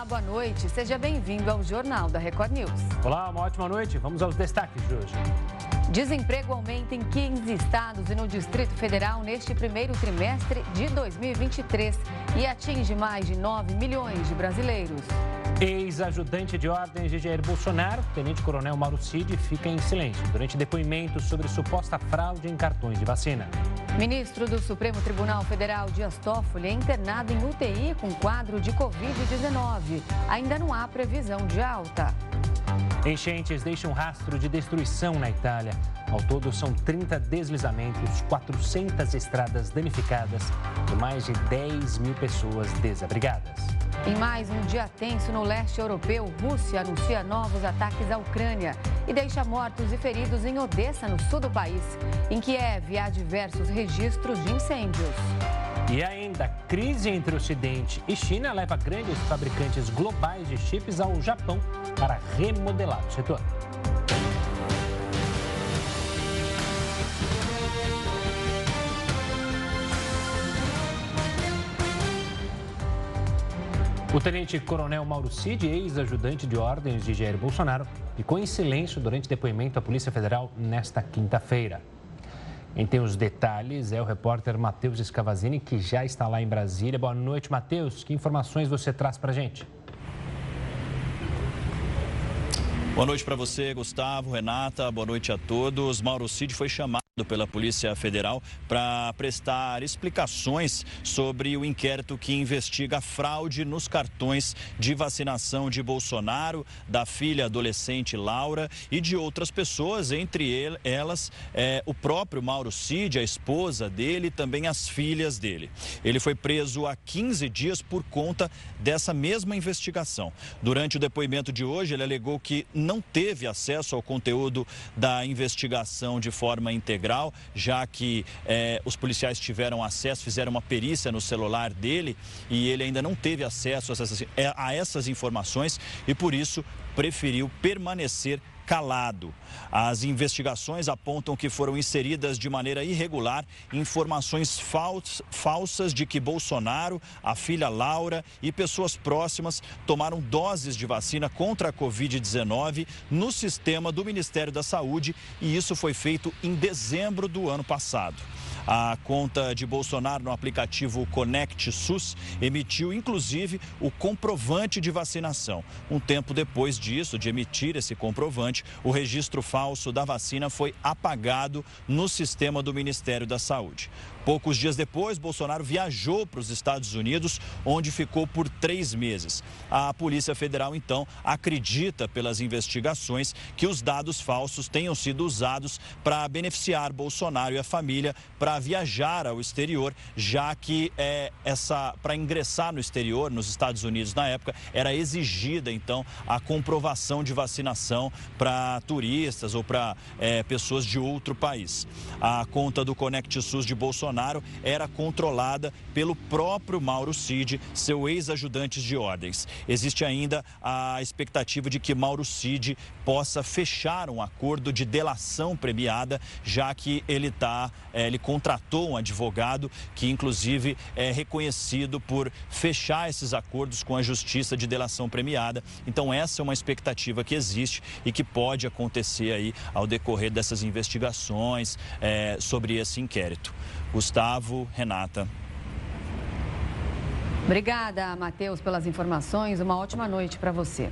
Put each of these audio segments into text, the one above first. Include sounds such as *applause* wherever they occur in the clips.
Olá, boa noite. Seja bem-vindo ao Jornal da Record News. Olá, uma ótima noite. Vamos aos destaques de hoje. Desemprego aumenta em 15 estados e no Distrito Federal neste primeiro trimestre de 2023 e atinge mais de 9 milhões de brasileiros. Ex-ajudante de ordens de Jair Bolsonaro, tenente-coronel Mauro Cid, fica em silêncio durante depoimento sobre suposta fraude em cartões de vacina. Ministro do Supremo Tribunal Federal, Dias Toffoli, é internado em UTI com quadro de Covid-19. Ainda não há previsão de alta. Enchentes deixam rastro de destruição na Itália. Ao todo, são 30 deslizamentos, 400 estradas danificadas e mais de 10 mil pessoas desabrigadas. Em mais um dia tenso no leste europeu, Rússia anuncia novos ataques à Ucrânia e deixa mortos e feridos em Odessa, no sul do país. Em Kiev, há diversos registros de incêndios. E ainda, crise entre Ocidente e China leva grandes fabricantes globais de chips ao Japão para remodelar o setor. O tenente-coronel Mauro Cid, ex-ajudante de ordens de Jair Bolsonaro, ficou em silêncio durante depoimento à Polícia Federal nesta quinta-feira. Quem tem os detalhes é o repórter Matheus Escavazini, que já está lá em Brasília. Boa noite, Matheus. Que informações você traz para a gente? Boa noite para você, Gustavo, Renata. Boa noite a todos. Mauro Cid foi chamado pela Polícia Federal para prestar explicações sobre o inquérito que investiga fraude nos cartões de vacinação de Bolsonaro, da filha adolescente Laura e de outras pessoas, entre elas é, o próprio Mauro Cid, a esposa dele e também as filhas dele. Ele foi preso há 15 dias por conta dessa mesma investigação. Durante o depoimento de hoje, ele alegou que não teve acesso ao conteúdo da investigação de forma integral integral, já que é, os policiais tiveram acesso, fizeram uma perícia no celular dele e ele ainda não teve acesso a essas, é, a essas informações e por isso preferiu permanecer calado. As investigações apontam que foram inseridas de maneira irregular informações falsas de que Bolsonaro, a filha Laura e pessoas próximas tomaram doses de vacina contra a Covid-19 no sistema do Ministério da Saúde e isso foi feito em dezembro do ano passado. A conta de Bolsonaro no aplicativo Conect SUS emitiu inclusive o comprovante de vacinação. Um tempo depois disso, de emitir esse comprovante, o registro falso da vacina foi apagado no sistema do Ministério da Saúde. Poucos dias depois, Bolsonaro viajou para os Estados Unidos, onde ficou por três meses. A Polícia Federal, então, acredita pelas investigações que os dados falsos tenham sido usados para beneficiar Bolsonaro e a família para viajar ao exterior, já que é, essa para ingressar no exterior, nos Estados Unidos na época, era exigida então a comprovação de vacinação para turistas ou para é, pessoas de outro país. A conta do Conect SUS de Bolsonaro Bolsonaro era controlada pelo próprio Mauro Cid, seu ex-ajudante de ordens. Existe ainda a expectativa de que Mauro Cid possa fechar um acordo de delação premiada, já que ele tá, é, ele contratou um advogado que inclusive é reconhecido por fechar esses acordos com a justiça de delação premiada. Então essa é uma expectativa que existe e que pode acontecer aí ao decorrer dessas investigações é, sobre esse inquérito. Gustavo, Renata. Obrigada, Matheus, pelas informações. Uma ótima noite para você.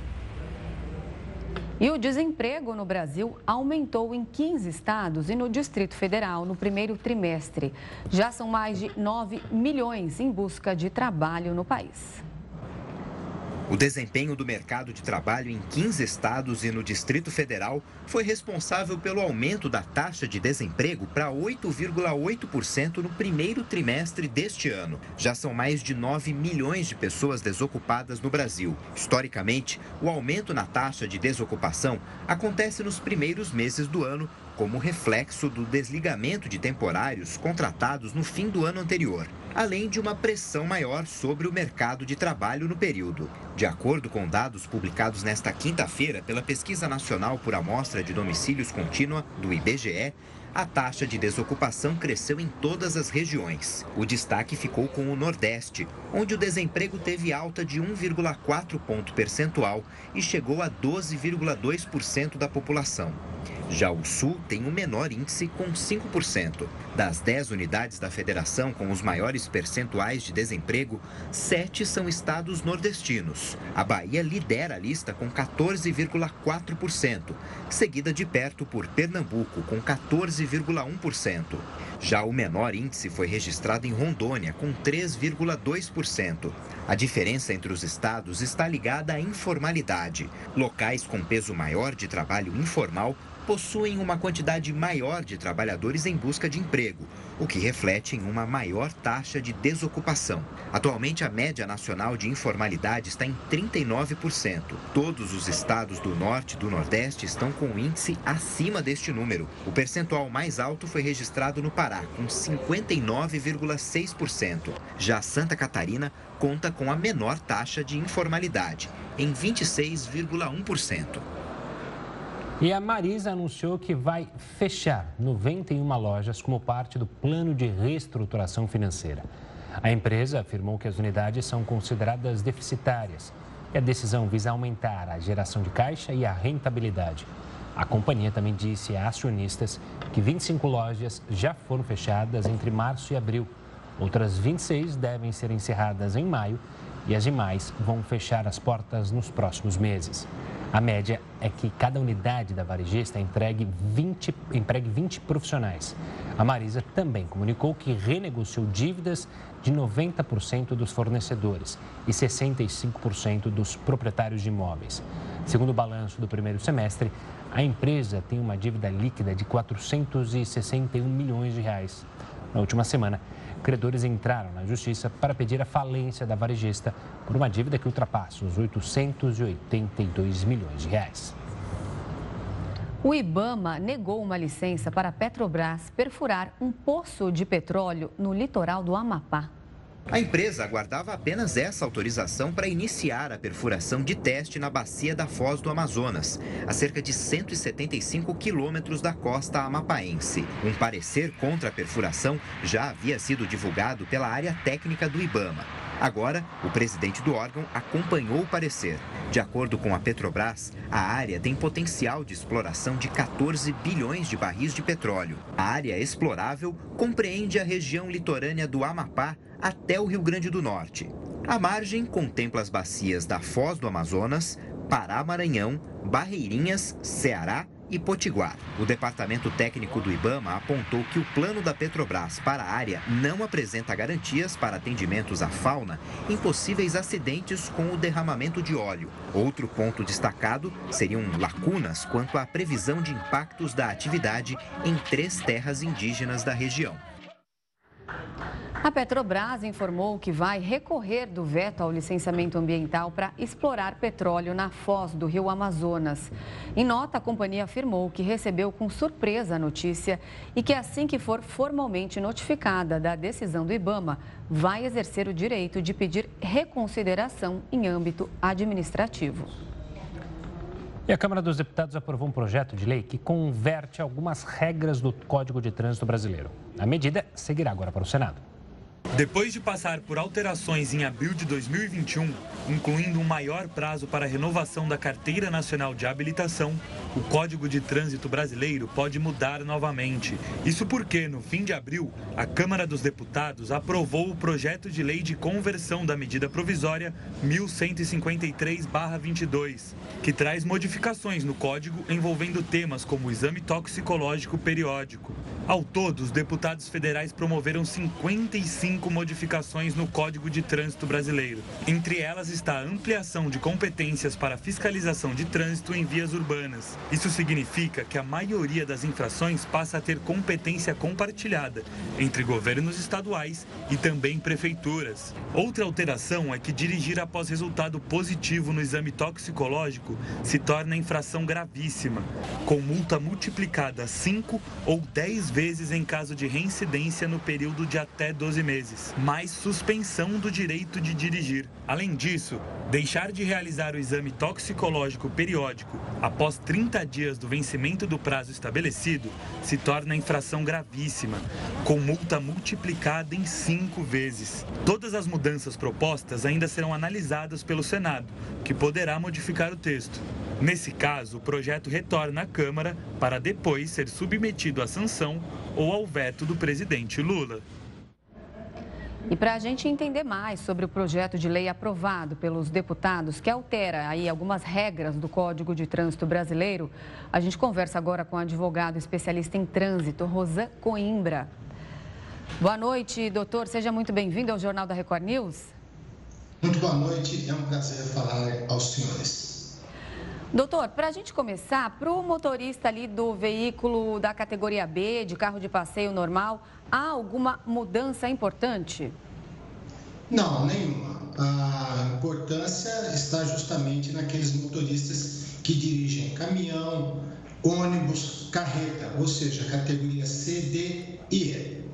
E o desemprego no Brasil aumentou em 15 estados e no Distrito Federal no primeiro trimestre. Já são mais de 9 milhões em busca de trabalho no país. O desempenho do mercado de trabalho em 15 estados e no Distrito Federal foi responsável pelo aumento da taxa de desemprego para 8,8% no primeiro trimestre deste ano. Já são mais de 9 milhões de pessoas desocupadas no Brasil. Historicamente, o aumento na taxa de desocupação acontece nos primeiros meses do ano, como reflexo do desligamento de temporários contratados no fim do ano anterior, além de uma pressão maior sobre o mercado de trabalho no período. De acordo com dados publicados nesta quinta-feira pela Pesquisa Nacional por Amostra de Domicílios Contínua, do IBGE, a taxa de desocupação cresceu em todas as regiões. O destaque ficou com o Nordeste, onde o desemprego teve alta de 1,4 ponto percentual e chegou a 12,2% da população. Já o Sul tem o menor índice, com 5%. Das 10 unidades da federação com os maiores percentuais de desemprego, 7 são estados nordestinos. A Bahia lidera a lista com 14,4%, seguida de perto por Pernambuco, com 14,1%. Já o menor índice foi registrado em Rondônia, com 3,2%. A diferença entre os estados está ligada à informalidade. Locais com peso maior de trabalho informal possuem uma quantidade maior de trabalhadores em busca de emprego, o que reflete em uma maior taxa de desocupação. Atualmente, a média nacional de informalidade está em 39%. Todos os estados do Norte e do Nordeste estão com um índice acima deste número. O percentual mais alto foi registrado no Pará, com 59,6%. Já Santa Catarina conta com a menor taxa de informalidade, em 26,1%. E a Marisa anunciou que vai fechar 91 lojas como parte do plano de reestruturação financeira. A empresa afirmou que as unidades são consideradas deficitárias e a decisão visa aumentar a geração de caixa e a rentabilidade. A companhia também disse a acionistas que 25 lojas já foram fechadas entre março e abril. Outras 26 devem ser encerradas em maio e as demais vão fechar as portas nos próximos meses. A média é que cada unidade da varejista entregue 20, empregue 20 profissionais. A Marisa também comunicou que renegociou dívidas de 90% dos fornecedores e 65% dos proprietários de imóveis. Segundo o balanço do primeiro semestre, a empresa tem uma dívida líquida de 461 milhões de reais. Na última semana, credores entraram na justiça para pedir a falência da varejista por uma dívida que ultrapassa os 882 milhões de reais. O Ibama negou uma licença para a Petrobras perfurar um poço de petróleo no litoral do Amapá. A empresa aguardava apenas essa autorização para iniciar a perfuração de teste na bacia da Foz do Amazonas, a cerca de 175 quilômetros da costa amapaense. Um parecer contra a perfuração já havia sido divulgado pela área técnica do Ibama. Agora, o presidente do órgão acompanhou o parecer. De acordo com a Petrobras, a área tem potencial de exploração de 14 bilhões de barris de petróleo. A área explorável compreende a região litorânea do Amapá até o Rio Grande do Norte. A margem contempla as bacias da Foz do Amazonas, Pará, Maranhão, Barreirinhas, Ceará e Potiguar. O departamento técnico do Ibama apontou que o plano da Petrobras para a área não apresenta garantias para atendimentos à fauna em possíveis acidentes com o derramamento de óleo. Outro ponto destacado seriam lacunas quanto à previsão de impactos da atividade em três terras indígenas da região. A Petrobras informou que vai recorrer do veto ao licenciamento ambiental para explorar petróleo na foz do rio Amazonas. Em nota, a companhia afirmou que recebeu com surpresa a notícia e que, assim que for formalmente notificada da decisão do Ibama, vai exercer o direito de pedir reconsideração em âmbito administrativo. E a Câmara dos Deputados aprovou um projeto de lei que converte algumas regras do Código de Trânsito Brasileiro. A medida seguirá agora para o Senado. Depois de passar por alterações em abril de 2021, incluindo um maior prazo para a renovação da Carteira Nacional de Habilitação, o Código de Trânsito Brasileiro pode mudar novamente. Isso porque, no fim de abril, a Câmara dos Deputados aprovou o projeto de lei de conversão da medida provisória 1153-22, que traz modificações no código envolvendo temas como o exame toxicológico periódico. Ao todo, os deputados federais promoveram 55 cinco modificações no Código de Trânsito Brasileiro. Entre elas está a ampliação de competências para fiscalização de trânsito em vias urbanas. Isso significa que a maioria das infrações passa a ter competência compartilhada entre governos estaduais e também prefeituras. Outra alteração é que dirigir após resultado positivo no exame toxicológico se torna infração gravíssima, com multa multiplicada 5 ou 10 vezes em caso de reincidência no período de até 12 meses mais suspensão do direito de dirigir. Além disso, deixar de realizar o exame toxicológico periódico após 30 dias do vencimento do prazo estabelecido se torna infração gravíssima, com multa multiplicada em cinco vezes. Todas as mudanças propostas ainda serão analisadas pelo Senado, que poderá modificar o texto. Nesse caso, o projeto retorna à Câmara para depois ser submetido à sanção ou ao veto do presidente Lula. E para a gente entender mais sobre o projeto de lei aprovado pelos deputados, que altera aí algumas regras do Código de Trânsito Brasileiro, a gente conversa agora com o advogado especialista em trânsito, Rosan Coimbra. Boa noite, doutor. Seja muito bem-vindo ao Jornal da Record News. Muito boa noite. É um prazer falar aos senhores. Doutor, para a gente começar, para o motorista ali do veículo da categoria B, de carro de passeio normal, há alguma mudança importante? Não, nenhuma. A importância está justamente naqueles motoristas que dirigem caminhão, ônibus, carreta, ou seja, categoria C, D e E.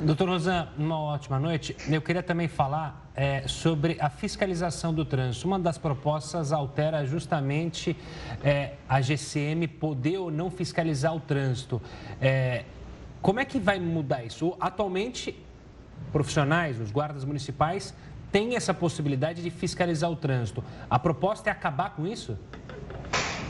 Doutor Rosan, uma ótima noite. Eu queria também falar é, sobre a fiscalização do trânsito. Uma das propostas altera justamente é, a GCM poder ou não fiscalizar o trânsito. É, como é que vai mudar isso? Atualmente, profissionais, os guardas municipais, têm essa possibilidade de fiscalizar o trânsito. A proposta é acabar com isso?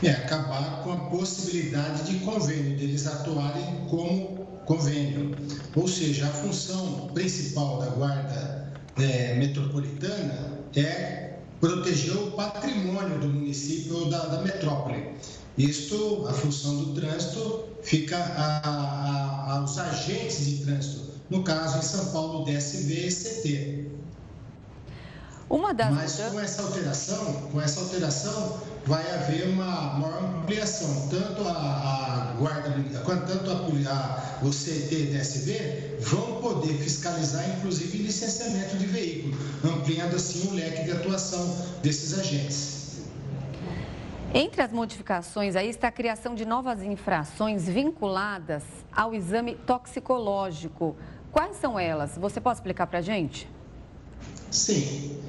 É, acabar com a possibilidade de convênio, deles atuarem como convênio. Ou seja, a função principal da Guarda é, Metropolitana é proteger o patrimônio do município ou da, da metrópole. Isto, a função do trânsito, fica a, a, aos agentes de trânsito, no caso em São Paulo, DSV e CT. Uma das Mas com essa alteração, com essa alteração, vai haver uma maior ampliação, tanto a, a guarda, quanto tanto a, a, o CT e DSV vão poder fiscalizar, inclusive, licenciamento de veículo, ampliando assim o leque de atuação desses agentes. Entre as modificações aí está a criação de novas infrações vinculadas ao exame toxicológico. Quais são elas? Você pode explicar para a gente? Sim.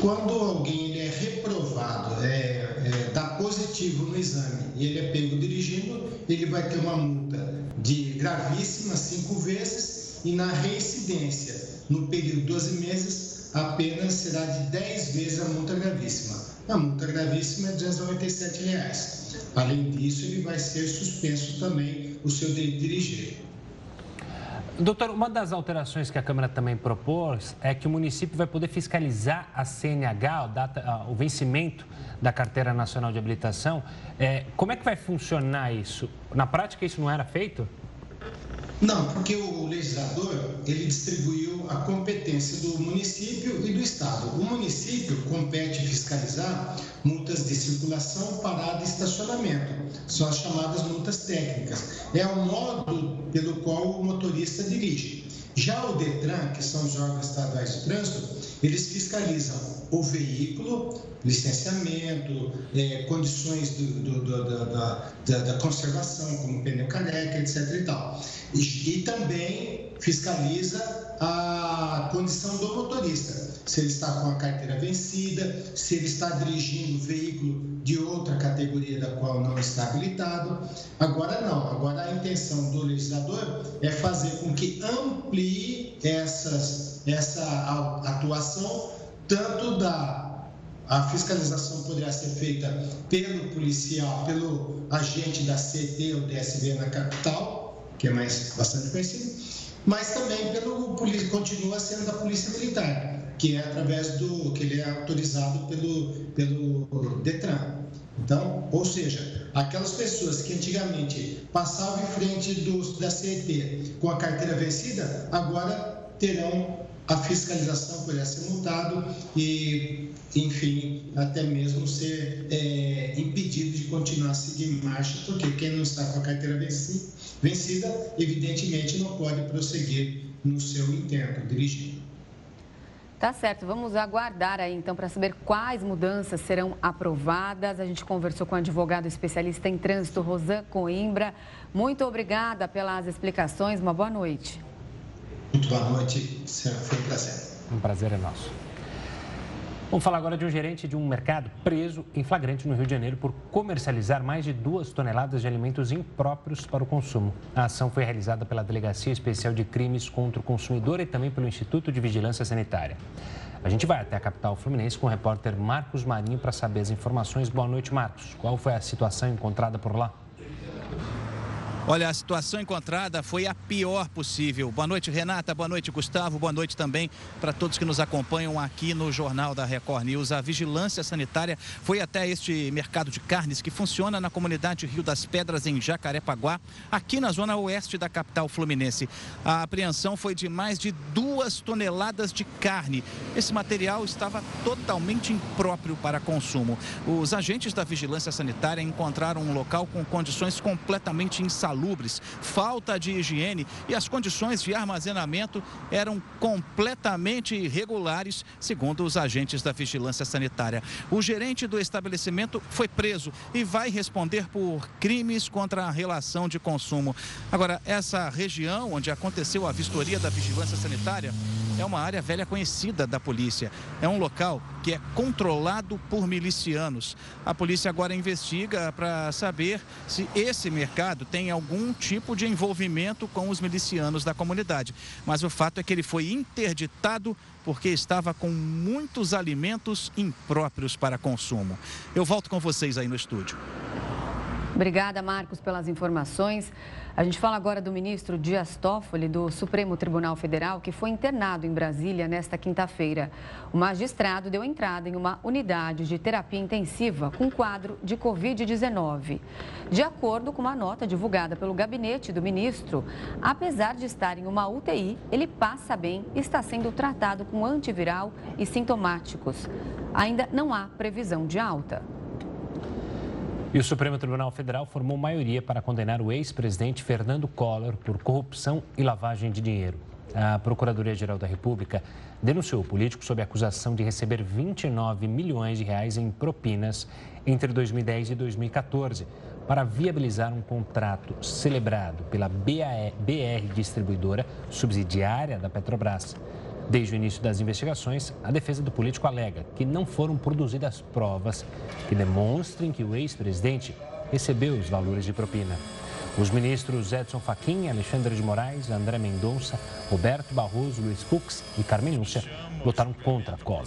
Quando alguém ele é reprovado, é, é, dá positivo no exame e ele é pego dirigindo, ele vai ter uma multa de gravíssima cinco vezes e na reincidência, no período de 12 meses, apenas será de 10 vezes a multa gravíssima. A multa gravíssima é 297 reais. Além disso, ele vai ser suspenso também o seu direito de dirigir. Doutor, uma das alterações que a Câmara também propôs é que o município vai poder fiscalizar a CNH, o, data, o vencimento da Carteira Nacional de Habilitação. É, como é que vai funcionar isso? Na prática, isso não era feito? Não, porque o legislador ele distribuiu a competência do município e do estado. O município compete fiscalizar multas de circulação, parada e estacionamento. São as chamadas multas técnicas. É o modo pelo qual o motorista dirige. Já o Detran, que são os órgãos estaduais de trânsito, eles fiscalizam o veículo, licenciamento, é, condições do, do, do, da, da, da, conservação, como pneu careca, etc. E, tal. E, e também fiscaliza a condição do motorista, se ele está com a carteira vencida, se ele está dirigindo veículo de outra categoria da qual não está habilitado. Agora não, agora a intenção do legislador é fazer com que amplie essas, essa atuação tanto da a fiscalização poderá ser feita pelo policial, pelo agente da CT ou DSV na capital, que é mais bastante conhecido, mas também pelo continua sendo da Polícia Militar, que é através do que ele é autorizado pelo pelo Detran. Então, ou seja, aquelas pessoas que antigamente passavam em frente do, da CET com a carteira vencida, agora terão a fiscalização poderá ser multado e, enfim, até mesmo ser é, impedido de continuar a seguir marcha, porque quem não está com a carteira vencida, evidentemente não pode prosseguir no seu intento dirigir. Tá certo, vamos aguardar aí então para saber quais mudanças serão aprovadas. A gente conversou com o advogado especialista em trânsito, Rosan Coimbra. Muito obrigada pelas explicações, uma boa noite. Muito boa noite, foi um prazer. Um prazer é nosso. Vamos falar agora de um gerente de um mercado preso em flagrante no Rio de Janeiro por comercializar mais de duas toneladas de alimentos impróprios para o consumo. A ação foi realizada pela Delegacia Especial de Crimes contra o Consumidor e também pelo Instituto de Vigilância Sanitária. A gente vai até a capital fluminense com o repórter Marcos Marinho para saber as informações. Boa noite, Marcos. Qual foi a situação encontrada por lá? Olha, a situação encontrada foi a pior possível. Boa noite, Renata. Boa noite, Gustavo. Boa noite também para todos que nos acompanham aqui no Jornal da Record News. A vigilância sanitária foi até este mercado de carnes que funciona na comunidade Rio das Pedras, em Jacarepaguá, aqui na zona oeste da capital fluminense. A apreensão foi de mais de duas toneladas de carne. Esse material estava totalmente impróprio para consumo. Os agentes da vigilância sanitária encontraram um local com condições completamente insalubres insalubres, falta de higiene e as condições de armazenamento eram completamente irregulares, segundo os agentes da vigilância sanitária. O gerente do estabelecimento foi preso e vai responder por crimes contra a relação de consumo. Agora, essa região onde aconteceu a vistoria da vigilância sanitária é uma área velha conhecida da polícia. É um local que é controlado por milicianos. A polícia agora investiga para saber se esse mercado tem algum tipo de envolvimento com os milicianos da comunidade. Mas o fato é que ele foi interditado porque estava com muitos alimentos impróprios para consumo. Eu volto com vocês aí no estúdio. Obrigada, Marcos, pelas informações. A gente fala agora do ministro Dias Toffoli, do Supremo Tribunal Federal, que foi internado em Brasília nesta quinta-feira. O magistrado deu entrada em uma unidade de terapia intensiva com quadro de Covid-19. De acordo com uma nota divulgada pelo gabinete do ministro, apesar de estar em uma UTI, ele passa bem e está sendo tratado com antiviral e sintomáticos. Ainda não há previsão de alta. E o Supremo Tribunal Federal formou maioria para condenar o ex-presidente Fernando Collor por corrupção e lavagem de dinheiro. A Procuradoria-Geral da República denunciou o político sob acusação de receber 29 milhões de reais em propinas entre 2010 e 2014 para viabilizar um contrato celebrado pela BR Distribuidora, subsidiária da Petrobras. Desde o início das investigações, a defesa do político alega que não foram produzidas provas que demonstrem que o ex-presidente recebeu os valores de propina. Os ministros Edson Fachin, Alexandre de Moraes, André Mendonça, Roberto Barroso, Luiz Fux e Carmen Lúcia votaram contra a cola.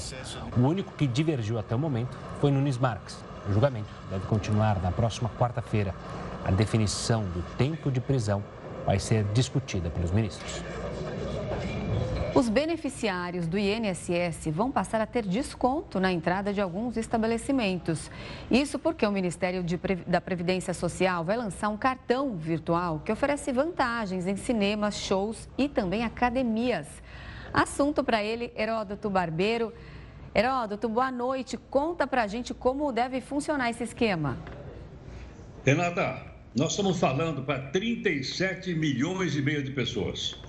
O único que divergiu até o momento foi Nunes Marques. O julgamento deve continuar na próxima quarta-feira. A definição do tempo de prisão vai ser discutida pelos ministros. Os beneficiários do INSS vão passar a ter desconto na entrada de alguns estabelecimentos. Isso porque o Ministério de, da Previdência Social vai lançar um cartão virtual que oferece vantagens em cinemas, shows e também academias. Assunto para ele, Heródoto Barbeiro. Heródoto, boa noite. Conta para a gente como deve funcionar esse esquema. Renata, nós estamos falando para 37 milhões e meio de pessoas.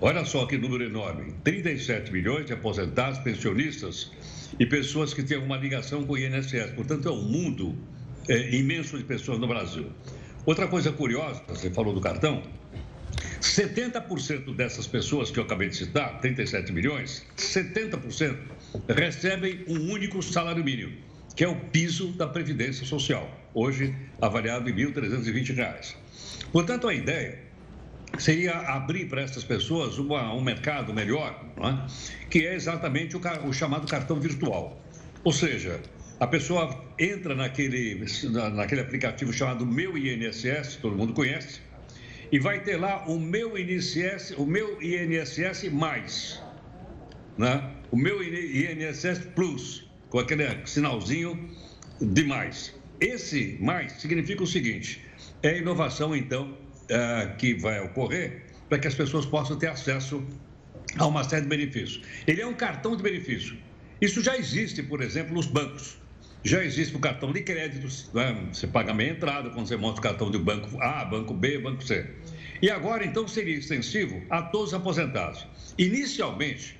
Olha só que número enorme: 37 milhões de aposentados, pensionistas e pessoas que têm alguma ligação com o INSS. Portanto, é um mundo é, imenso de pessoas no Brasil. Outra coisa curiosa, você falou do cartão, 70% dessas pessoas que eu acabei de citar, 37 milhões, 70% recebem um único salário mínimo, que é o piso da Previdência Social, hoje avaliado em R$ 1.320. Portanto, a ideia seria abrir para essas pessoas uma, um mercado melhor, é? que é exatamente o, o, chamado cartão virtual. Ou seja, a pessoa entra naquele, naquele aplicativo chamado Meu INSS, todo mundo conhece, e vai ter lá o Meu INSS, o Meu INSS mais, né? o Meu INSS Plus, com aquele sinalzinho de mais. Esse mais significa o seguinte: é inovação, então, uh, que vai ocorrer para que as pessoas possam ter acesso a uma série de benefícios. Ele é um cartão de benefício. Isso já existe, por exemplo, nos bancos. Já existe o cartão de crédito, né? você paga meia entrada quando você mostra o cartão do banco A, banco B, banco C. E agora, então, seria extensivo a todos os aposentados. Inicialmente,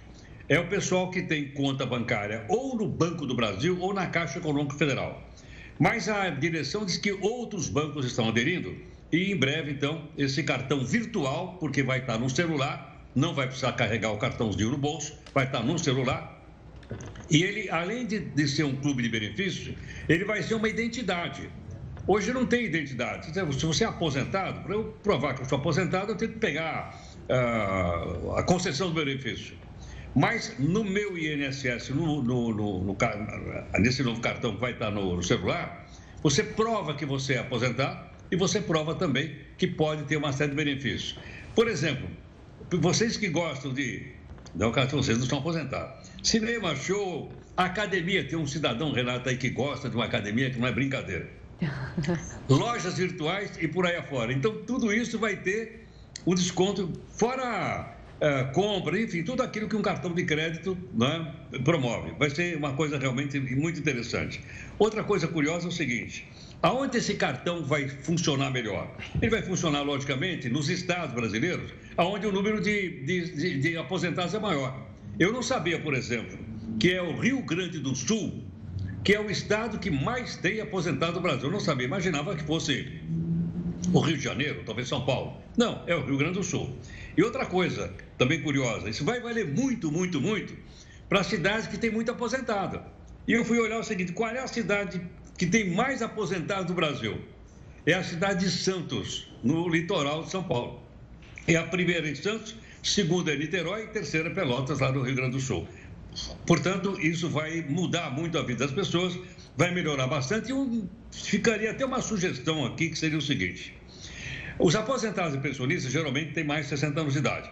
é o pessoal que tem conta bancária ou no Banco do Brasil ou na Caixa Econômica Federal. Mas a direção diz que outros bancos estão aderindo E em breve, então, esse cartão virtual, porque vai estar no celular, não vai precisar carregar o cartãozinho no bolso, vai estar no celular. E ele, além de, de ser um clube de benefícios, ele vai ser uma identidade. Hoje não tem identidade. Se você é aposentado, para eu provar que eu sou aposentado, eu tenho que pegar uh, a concessão do benefício. Mas no meu INSS, no, no, no, no, nesse novo cartão que vai estar no celular, você prova que você é aposentado e você prova também que pode ter uma série de benefícios. Por exemplo, vocês que gostam de. Não, vocês não estão aposentados. Cinema, show, academia. Tem um cidadão, Renato, aí que gosta de uma academia que não é brincadeira. *laughs* lojas virtuais e por aí afora. Então, tudo isso vai ter o desconto, fora uh, compra, enfim, tudo aquilo que um cartão de crédito né, promove. Vai ser uma coisa realmente muito interessante. Outra coisa curiosa é o seguinte: aonde esse cartão vai funcionar melhor? Ele vai funcionar, logicamente, nos estados brasileiros, onde o número de, de, de, de aposentados é maior. Eu não sabia, por exemplo, que é o Rio Grande do Sul que é o estado que mais tem aposentado no Brasil. Eu não sabia, imaginava que fosse o Rio de Janeiro, talvez São Paulo. Não, é o Rio Grande do Sul. E outra coisa também curiosa, isso vai valer muito, muito, muito para cidades que têm muito aposentado. E eu fui olhar o seguinte, qual é a cidade que tem mais aposentados do Brasil? É a cidade de Santos, no litoral de São Paulo. É a primeira em Santos, segunda é Niterói e terceira Pelotas, lá no Rio Grande do Sul. Portanto, isso vai mudar muito a vida das pessoas, vai melhorar bastante. E eu ficaria até uma sugestão aqui, que seria o seguinte: os aposentados e pensionistas geralmente têm mais de 60 anos de idade.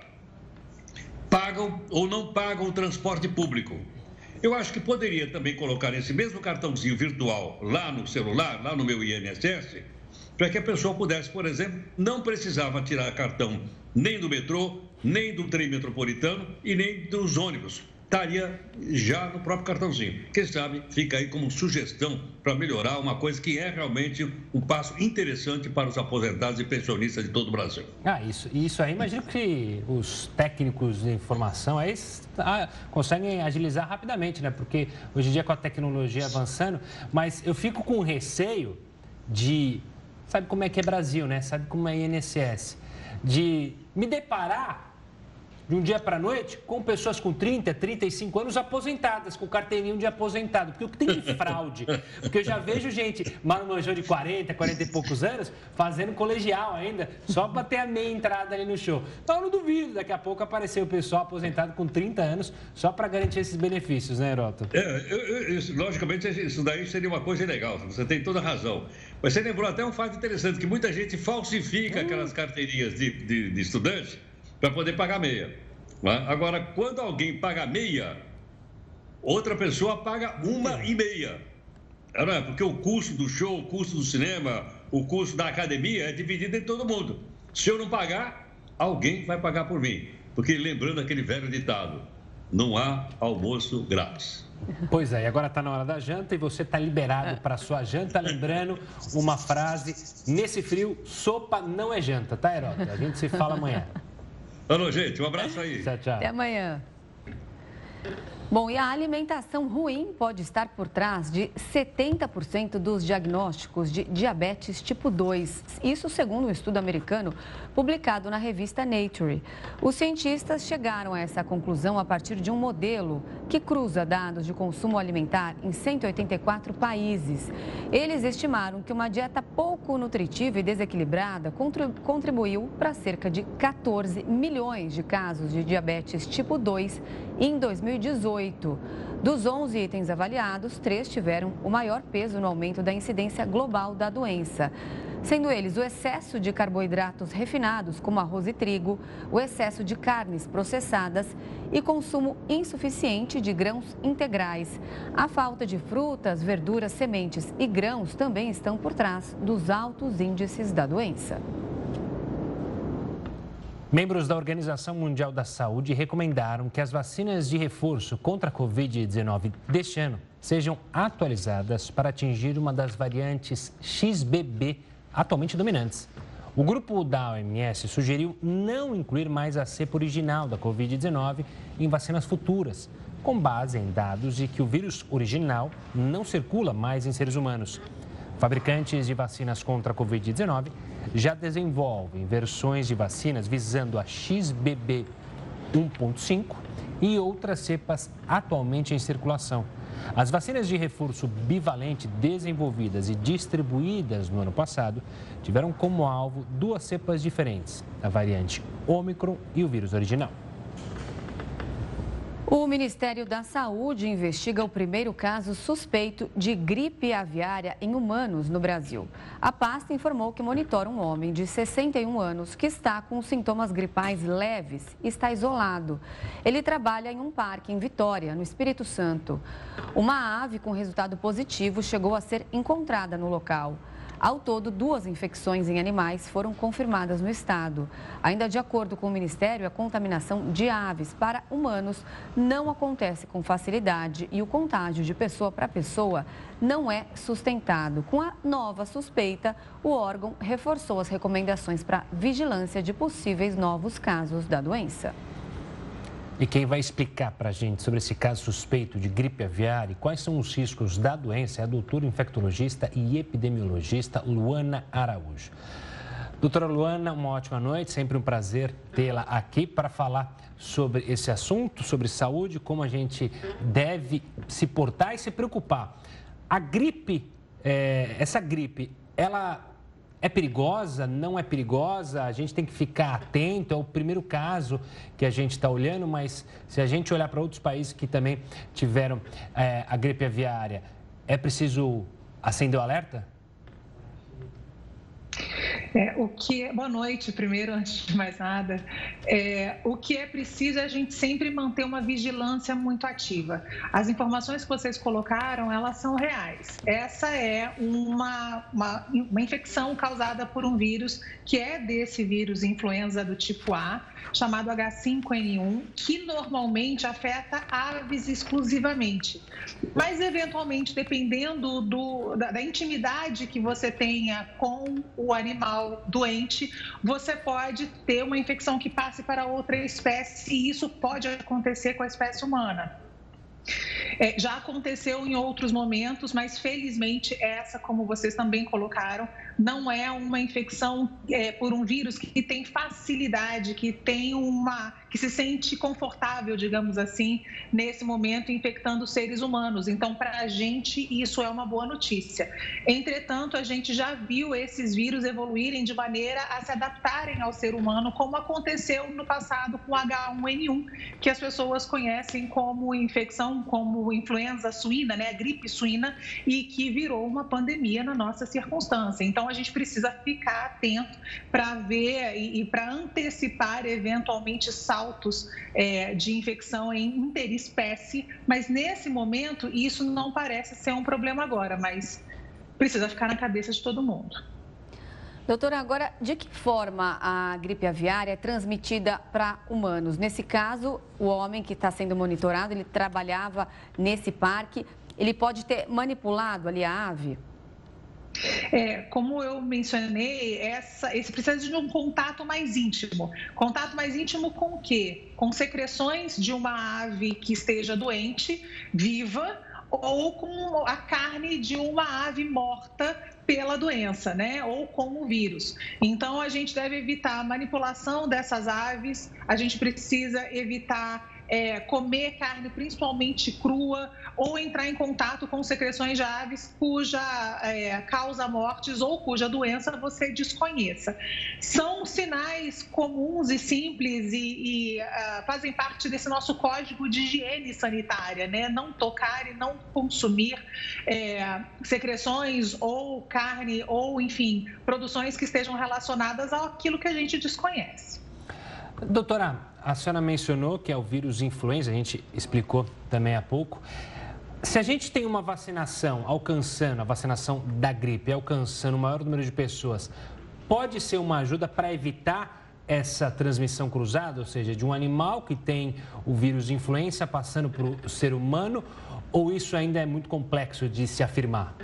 Pagam ou não pagam o transporte público. Eu acho que poderia também colocar esse mesmo cartãozinho virtual lá no celular, lá no meu INSS, para que a pessoa pudesse, por exemplo, não precisava tirar cartão nem do metrô, nem do trem metropolitano e nem dos ônibus estaria já no próprio cartãozinho. Quem sabe fica aí como sugestão para melhorar uma coisa que é realmente um passo interessante para os aposentados e pensionistas de todo o Brasil. Ah, isso, isso aí, imagino que os técnicos de informação aí ah, conseguem agilizar rapidamente, né? Porque hoje em dia com a tecnologia avançando, mas eu fico com receio de, sabe como é que é Brasil, né? Sabe como é INSS? De me deparar de um dia para a noite com pessoas com 30, 35 anos aposentadas, com carteirinho de aposentado. Porque o que tem de *laughs* fraude? Porque eu já vejo gente, marmanjão de 40, 40 e poucos anos, fazendo colegial ainda, só para ter a meia entrada ali no show. Então eu não duvido, daqui a pouco aparecer o pessoal aposentado com 30 anos, só para garantir esses benefícios, né, Heroto? É, eu, eu, isso, logicamente, isso daí seria uma coisa legal, você tem toda a razão. Mas você lembrou até um fato interessante, que muita gente falsifica hum. aquelas carteirinhas de, de, de estudante para poder pagar meia. É? Agora, quando alguém paga meia, outra pessoa paga uma e meia. Não é? Porque o custo do show, o custo do cinema, o custo da academia é dividido em todo mundo. Se eu não pagar, alguém vai pagar por mim. Porque lembrando aquele velho ditado, não há almoço grátis. Pois é, e agora está na hora da janta e você está liberado para sua janta, lembrando uma frase: nesse frio, sopa não é janta, tá, Herota? A gente se fala amanhã. Alô, gente, um abraço aí. Tchau, tchau. Até amanhã. Bom, e a alimentação ruim pode estar por trás de 70% dos diagnósticos de diabetes tipo 2. Isso segundo um estudo americano publicado na revista Nature. Os cientistas chegaram a essa conclusão a partir de um modelo que cruza dados de consumo alimentar em 184 países. Eles estimaram que uma dieta pouco nutritiva e desequilibrada contribuiu para cerca de 14 milhões de casos de diabetes tipo 2 em 2018. Dos 11 itens avaliados, três tiveram o maior peso no aumento da incidência global da doença. Sendo eles o excesso de carboidratos refinados, como arroz e trigo, o excesso de carnes processadas e consumo insuficiente de grãos integrais. A falta de frutas, verduras, sementes e grãos também estão por trás dos altos índices da doença. Membros da Organização Mundial da Saúde recomendaram que as vacinas de reforço contra a Covid-19 deste ano sejam atualizadas para atingir uma das variantes XBB atualmente dominantes. O grupo da OMS sugeriu não incluir mais a cepa original da Covid-19 em vacinas futuras, com base em dados de que o vírus original não circula mais em seres humanos. Fabricantes de vacinas contra a Covid-19 já desenvolvem versões de vacinas visando a XBB 1.5 e outras cepas atualmente em circulação. As vacinas de reforço bivalente desenvolvidas e distribuídas no ano passado tiveram como alvo duas cepas diferentes, a variante Omicron e o vírus original. O Ministério da Saúde investiga o primeiro caso suspeito de gripe aviária em humanos no Brasil. A pasta informou que monitora um homem de 61 anos que está com sintomas gripais leves e está isolado. Ele trabalha em um parque em Vitória, no Espírito Santo. Uma ave com resultado positivo chegou a ser encontrada no local. Ao todo, duas infecções em animais foram confirmadas no estado. Ainda de acordo com o Ministério, a contaminação de aves para humanos não acontece com facilidade e o contágio de pessoa para pessoa não é sustentado. Com a nova suspeita, o órgão reforçou as recomendações para vigilância de possíveis novos casos da doença. E quem vai explicar para a gente sobre esse caso suspeito de gripe aviária e quais são os riscos da doença é a doutora infectologista e epidemiologista Luana Araújo. Doutora Luana, uma ótima noite, sempre um prazer tê-la aqui para falar sobre esse assunto, sobre saúde, como a gente deve se portar e se preocupar. A gripe, é, essa gripe, ela é perigosa? Não é perigosa? A gente tem que ficar atento. É o primeiro caso que a gente está olhando, mas se a gente olhar para outros países que também tiveram é, a gripe aviária, é preciso acender o alerta? É, o que é, boa noite, primeiro, *laughs* antes de mais nada. É, o que é preciso é a gente sempre manter uma vigilância muito ativa. As informações que vocês colocaram, elas são reais. Essa é uma, uma, uma infecção causada por um vírus que é desse vírus influenza do tipo A, chamado H5N1, que normalmente afeta aves exclusivamente. Mas, eventualmente, dependendo do, da, da intimidade que você tenha com o animal doente, você pode ter uma infecção que passe para outra espécie e isso pode acontecer com a espécie humana. É, já aconteceu em outros momentos, mas felizmente essa, como vocês também colocaram, não é uma infecção é, por um vírus que tem facilidade, que tem uma que se sente confortável, digamos assim, nesse momento infectando seres humanos. Então, para a gente, isso é uma boa notícia. Entretanto, a gente já viu esses vírus evoluírem de maneira a se adaptarem ao ser humano, como aconteceu no passado com H1N1, que as pessoas conhecem como infecção, como influenza suína, né, a gripe suína, e que virou uma pandemia na nossa circunstância. Então, a gente precisa ficar atento para ver e, e para antecipar eventualmente saltos altos é, de infecção em interespécie, mas nesse momento isso não parece ser um problema agora, mas precisa ficar na cabeça de todo mundo. Doutora, agora, de que forma a gripe aviária é transmitida para humanos? Nesse caso, o homem que está sendo monitorado, ele trabalhava nesse parque, ele pode ter manipulado ali a ave? É, como eu mencionei, essa, esse precisa de um contato mais íntimo. Contato mais íntimo com o quê? Com secreções de uma ave que esteja doente, viva, ou com a carne de uma ave morta pela doença, né? Ou com o vírus. Então a gente deve evitar a manipulação dessas aves, a gente precisa evitar é, comer carne principalmente crua ou entrar em contato com secreções de aves cuja é, causa mortes ou cuja doença você desconheça. São sinais comuns e simples e, e uh, fazem parte desse nosso código de higiene sanitária, né? Não tocar e não consumir é, secreções ou carne ou, enfim, produções que estejam relacionadas àquilo que a gente desconhece. Doutora, a senhora mencionou que é o vírus influenza, a gente explicou também há pouco. Se a gente tem uma vacinação alcançando, a vacinação da gripe alcançando o maior número de pessoas, pode ser uma ajuda para evitar essa transmissão cruzada, ou seja, de um animal que tem o vírus influenza passando para o ser humano, ou isso ainda é muito complexo de se afirmar?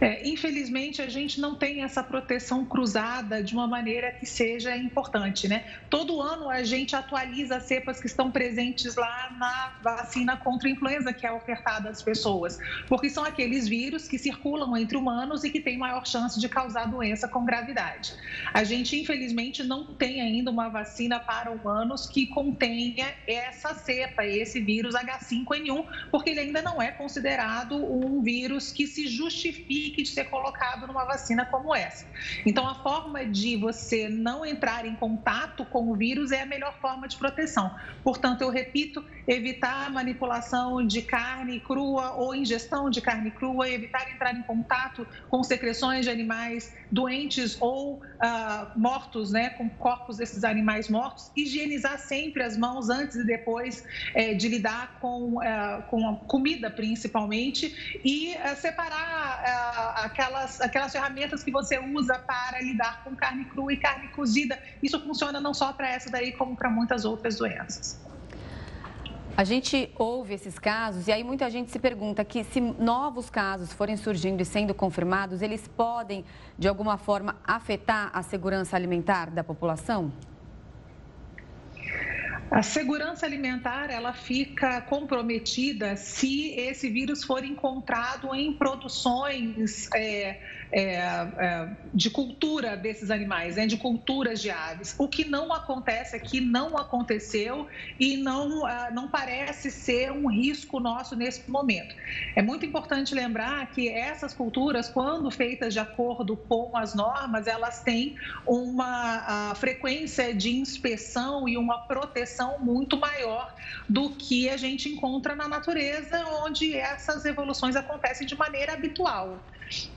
É, infelizmente, a gente não tem essa proteção cruzada de uma maneira que seja importante, né? Todo ano a gente atualiza as cepas que estão presentes lá na vacina contra a influenza que é ofertada às pessoas, porque são aqueles vírus que circulam entre humanos e que têm maior chance de causar doença com gravidade. A gente, infelizmente, não tem ainda uma vacina para humanos que contenha essa cepa, esse vírus H5N1, porque ele ainda não é considerado um vírus que se justifique de ser colocado numa vacina como essa. Então, a forma de você não entrar em contato com o vírus é a melhor forma de proteção. Portanto, eu repito, evitar manipulação de carne crua ou ingestão de carne crua, evitar entrar em contato com secreções de animais doentes ou uh, mortos, né, com corpos desses animais mortos, higienizar sempre as mãos antes e depois eh, de lidar com, uh, com a comida, principalmente, e uh, separar aquelas, aquelas ferramentas que você usa para lidar com carne crua e carne cozida. Isso funciona não só para essa daí, como para muitas outras doenças. A gente ouve esses casos e aí muita gente se pergunta que se novos casos forem surgindo e sendo confirmados, eles podem, de alguma forma, afetar a segurança alimentar da população? A segurança alimentar ela fica comprometida se esse vírus for encontrado em produções é, é, é, de cultura desses animais, né, de culturas de aves. O que não acontece aqui não aconteceu e não, ah, não parece ser um risco nosso nesse momento. É muito importante lembrar que essas culturas, quando feitas de acordo com as normas, elas têm uma frequência de inspeção e uma proteção muito maior do que a gente encontra na natureza, onde essas evoluções acontecem de maneira habitual.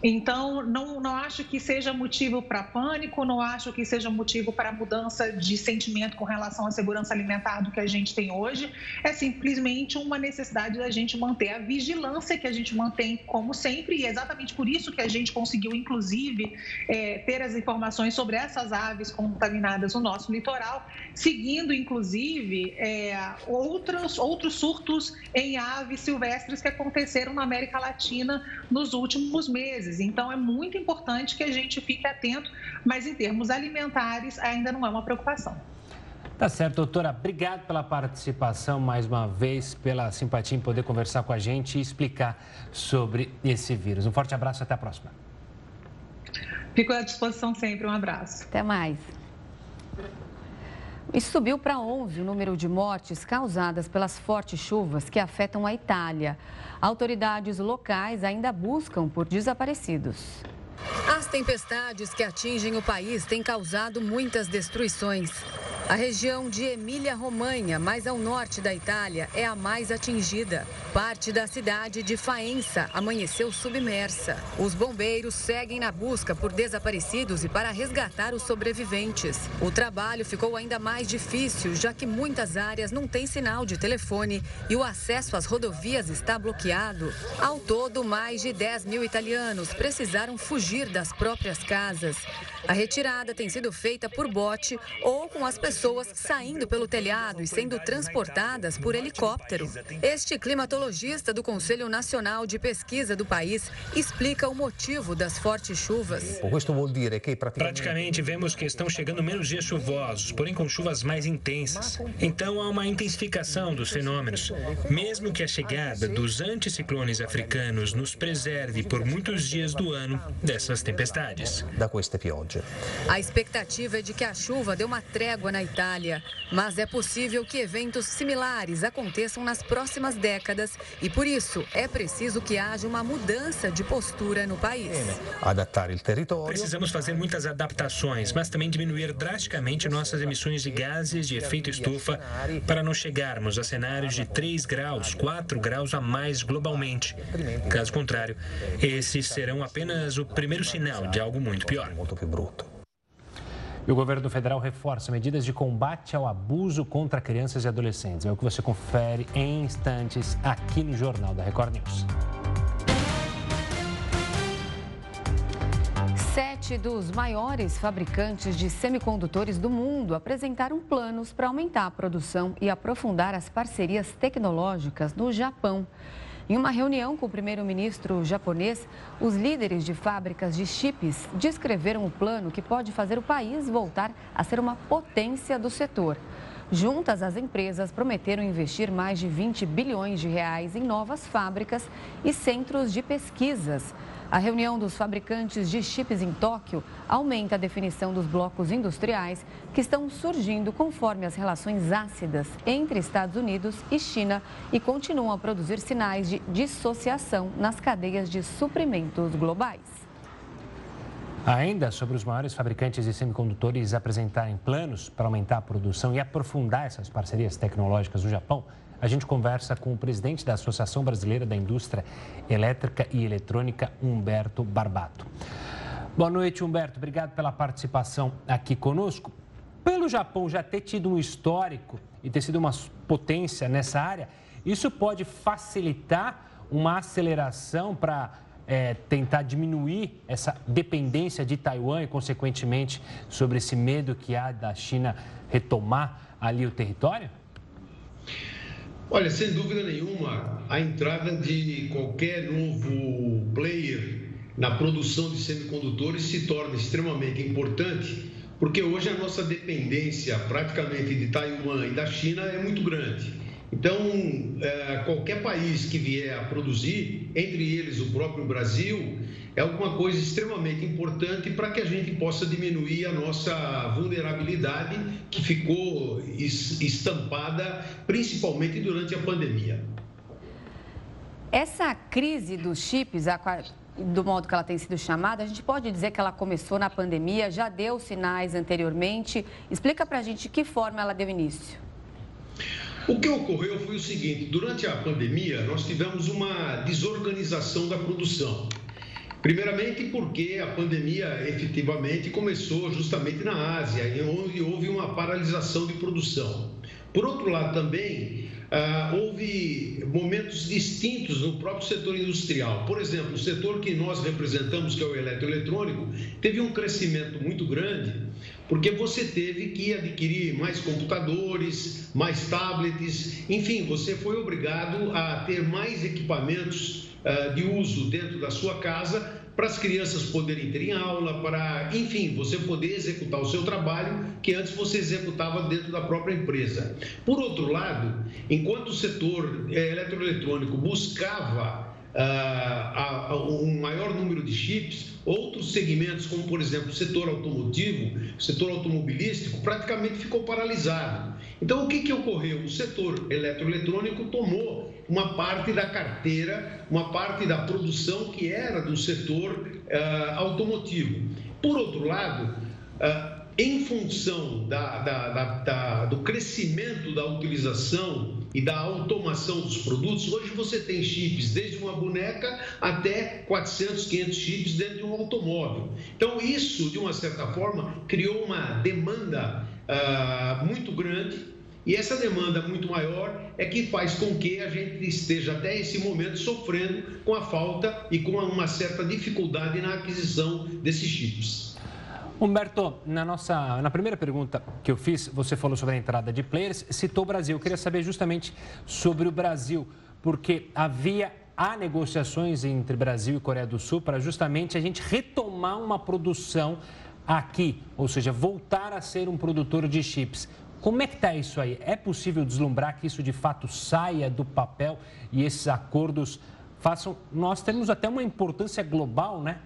Então, não, não acho que seja motivo para pânico, não acho que seja motivo para mudança de sentimento com relação à segurança alimentar do que a gente tem hoje. É simplesmente uma necessidade da gente manter a vigilância que a gente mantém, como sempre, e é exatamente por isso que a gente conseguiu, inclusive, é, ter as informações sobre essas aves contaminadas no nosso litoral, seguindo, inclusive, é, outros, outros surtos em aves silvestres que aconteceram na América Latina nos últimos meses meses. Então, é muito importante que a gente fique atento, mas em termos alimentares ainda não é uma preocupação. Tá certo, doutora. Obrigado pela participação mais uma vez, pela simpatia em poder conversar com a gente e explicar sobre esse vírus. Um forte abraço e até a próxima. Fico à disposição sempre. Um abraço. Até mais. E subiu para 11 o número de mortes causadas pelas fortes chuvas que afetam a Itália. Autoridades locais ainda buscam por desaparecidos. As tempestades que atingem o país têm causado muitas destruições. A região de Emília-Romanha, mais ao norte da Itália, é a mais atingida. Parte da cidade de Faenza amanheceu submersa. Os bombeiros seguem na busca por desaparecidos e para resgatar os sobreviventes. O trabalho ficou ainda mais difícil, já que muitas áreas não têm sinal de telefone e o acesso às rodovias está bloqueado. Ao todo, mais de 10 mil italianos precisaram fugir das próprias casas. A retirada tem sido feita por bote ou com as pessoas saindo pelo telhado e sendo transportadas por helicóptero. Este climatologista do Conselho Nacional de Pesquisa do país explica o motivo das fortes chuvas. Praticamente vemos que estão chegando menos dias chuvosos, porém com chuvas mais intensas. Então há uma intensificação dos fenômenos. Mesmo que a chegada dos anticiclones africanos nos preserve por muitos dias do ano dessas tempestades. A expectativa é de que a chuva dê uma trégua na Itália, mas é possível que eventos similares aconteçam nas próximas décadas e por isso é preciso que haja uma mudança de postura no país. Precisamos fazer muitas adaptações, mas também diminuir drasticamente nossas emissões de gases de efeito estufa para não chegarmos a cenários de 3 graus, 4 graus a mais globalmente. Caso contrário, esses serão apenas o primeiro sinal de algo muito pior bruto. E o governo federal reforça medidas de combate ao abuso contra crianças e adolescentes. É o que você confere em instantes aqui no Jornal da Record News. Sete dos maiores fabricantes de semicondutores do mundo apresentaram planos para aumentar a produção e aprofundar as parcerias tecnológicas no Japão. Em uma reunião com o primeiro-ministro japonês, os líderes de fábricas de chips descreveram o plano que pode fazer o país voltar a ser uma potência do setor. Juntas, as empresas prometeram investir mais de 20 bilhões de reais em novas fábricas e centros de pesquisas. A reunião dos fabricantes de chips em Tóquio aumenta a definição dos blocos industriais que estão surgindo conforme as relações ácidas entre Estados Unidos e China e continuam a produzir sinais de dissociação nas cadeias de suprimentos globais. Ainda sobre os maiores fabricantes de semicondutores apresentarem planos para aumentar a produção e aprofundar essas parcerias tecnológicas no Japão, a gente conversa com o presidente da Associação Brasileira da Indústria Elétrica e Eletrônica, Humberto Barbato. Boa noite, Humberto. Obrigado pela participação aqui conosco. Pelo Japão já ter tido um histórico e ter sido uma potência nessa área, isso pode facilitar uma aceleração para é, tentar diminuir essa dependência de Taiwan e, consequentemente, sobre esse medo que há da China retomar ali o território? Olha, sem dúvida nenhuma, a entrada de qualquer novo player na produção de semicondutores se torna extremamente importante, porque hoje a nossa dependência praticamente de Taiwan e da China é muito grande. Então, é, qualquer país que vier a produzir, entre eles o próprio Brasil, é alguma coisa extremamente importante para que a gente possa diminuir a nossa vulnerabilidade que ficou estampada principalmente durante a pandemia. Essa crise dos chips, do modo que ela tem sido chamada, a gente pode dizer que ela começou na pandemia, já deu sinais anteriormente. Explica para a gente de que forma ela deu início. O que ocorreu foi o seguinte: durante a pandemia, nós tivemos uma desorganização da produção. Primeiramente, porque a pandemia efetivamente começou justamente na Ásia, onde houve uma paralisação de produção. Por outro lado, também ah, houve momentos distintos no próprio setor industrial. Por exemplo, o setor que nós representamos, que é o eletroeletrônico, teve um crescimento muito grande, porque você teve que adquirir mais computadores, mais tablets, enfim, você foi obrigado a ter mais equipamentos uh, de uso dentro da sua casa para as crianças poderem ter em aula, para, enfim, você poder executar o seu trabalho que antes você executava dentro da própria empresa. Por outro lado, enquanto o setor eh, eletroeletrônico buscava uh, um maior número de chips, outros segmentos, como por exemplo o setor automotivo, o setor automobilístico, praticamente ficou paralisado. Então, o que, que ocorreu? O setor eletroeletrônico tomou uma parte da carteira, uma parte da produção que era do setor uh, automotivo. Por outro lado, uh, em função da, da, da, do crescimento da utilização e da automação dos produtos, hoje você tem chips desde uma boneca até 400, 500 chips dentro de um automóvel. Então, isso, de uma certa forma, criou uma demanda uh, muito grande e essa demanda muito maior é que faz com que a gente esteja até esse momento sofrendo com a falta e com uma certa dificuldade na aquisição desses chips. Humberto, na nossa na primeira pergunta que eu fiz, você falou sobre a entrada de players, citou o Brasil. Eu queria saber justamente sobre o Brasil, porque havia há negociações entre Brasil e Coreia do Sul para justamente a gente retomar uma produção aqui, ou seja, voltar a ser um produtor de chips. Como é que está isso aí? É possível deslumbrar que isso de fato saia do papel e esses acordos façam. Nós temos até uma importância global, né?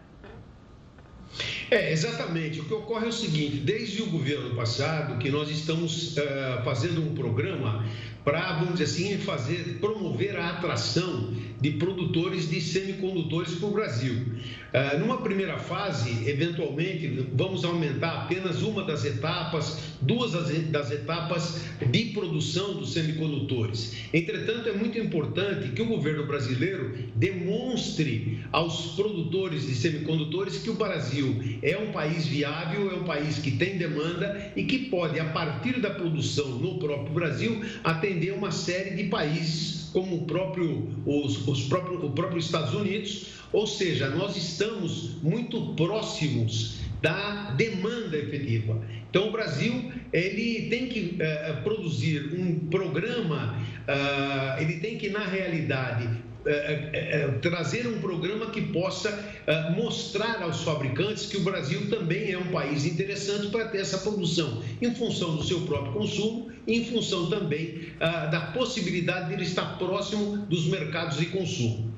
É, exatamente. O que ocorre é o seguinte: desde o governo passado, que nós estamos uh, fazendo um programa para, vamos dizer assim, fazer, promover a atração de produtores de semicondutores para o Brasil. Uh, numa primeira fase, eventualmente, vamos aumentar apenas uma das etapas, duas das etapas de produção dos semicondutores. Entretanto, é muito importante que o governo brasileiro demonstre aos produtores de semicondutores que o Brasil é um país viável, é um país que tem demanda e que pode, a partir da produção no próprio Brasil, atender uma série de países como o próprio, os, os próprio, o próprio Estados Unidos, ou seja, nós estamos muito próximos da demanda efetiva. Então, o Brasil ele tem que uh, produzir um programa, uh, ele tem que, na realidade, uh, trazer um programa que possa mostrar aos fabricantes que o Brasil também é um país interessante para ter essa produção, em função do seu próprio consumo em função também da possibilidade de ele estar próximo dos mercados de consumo.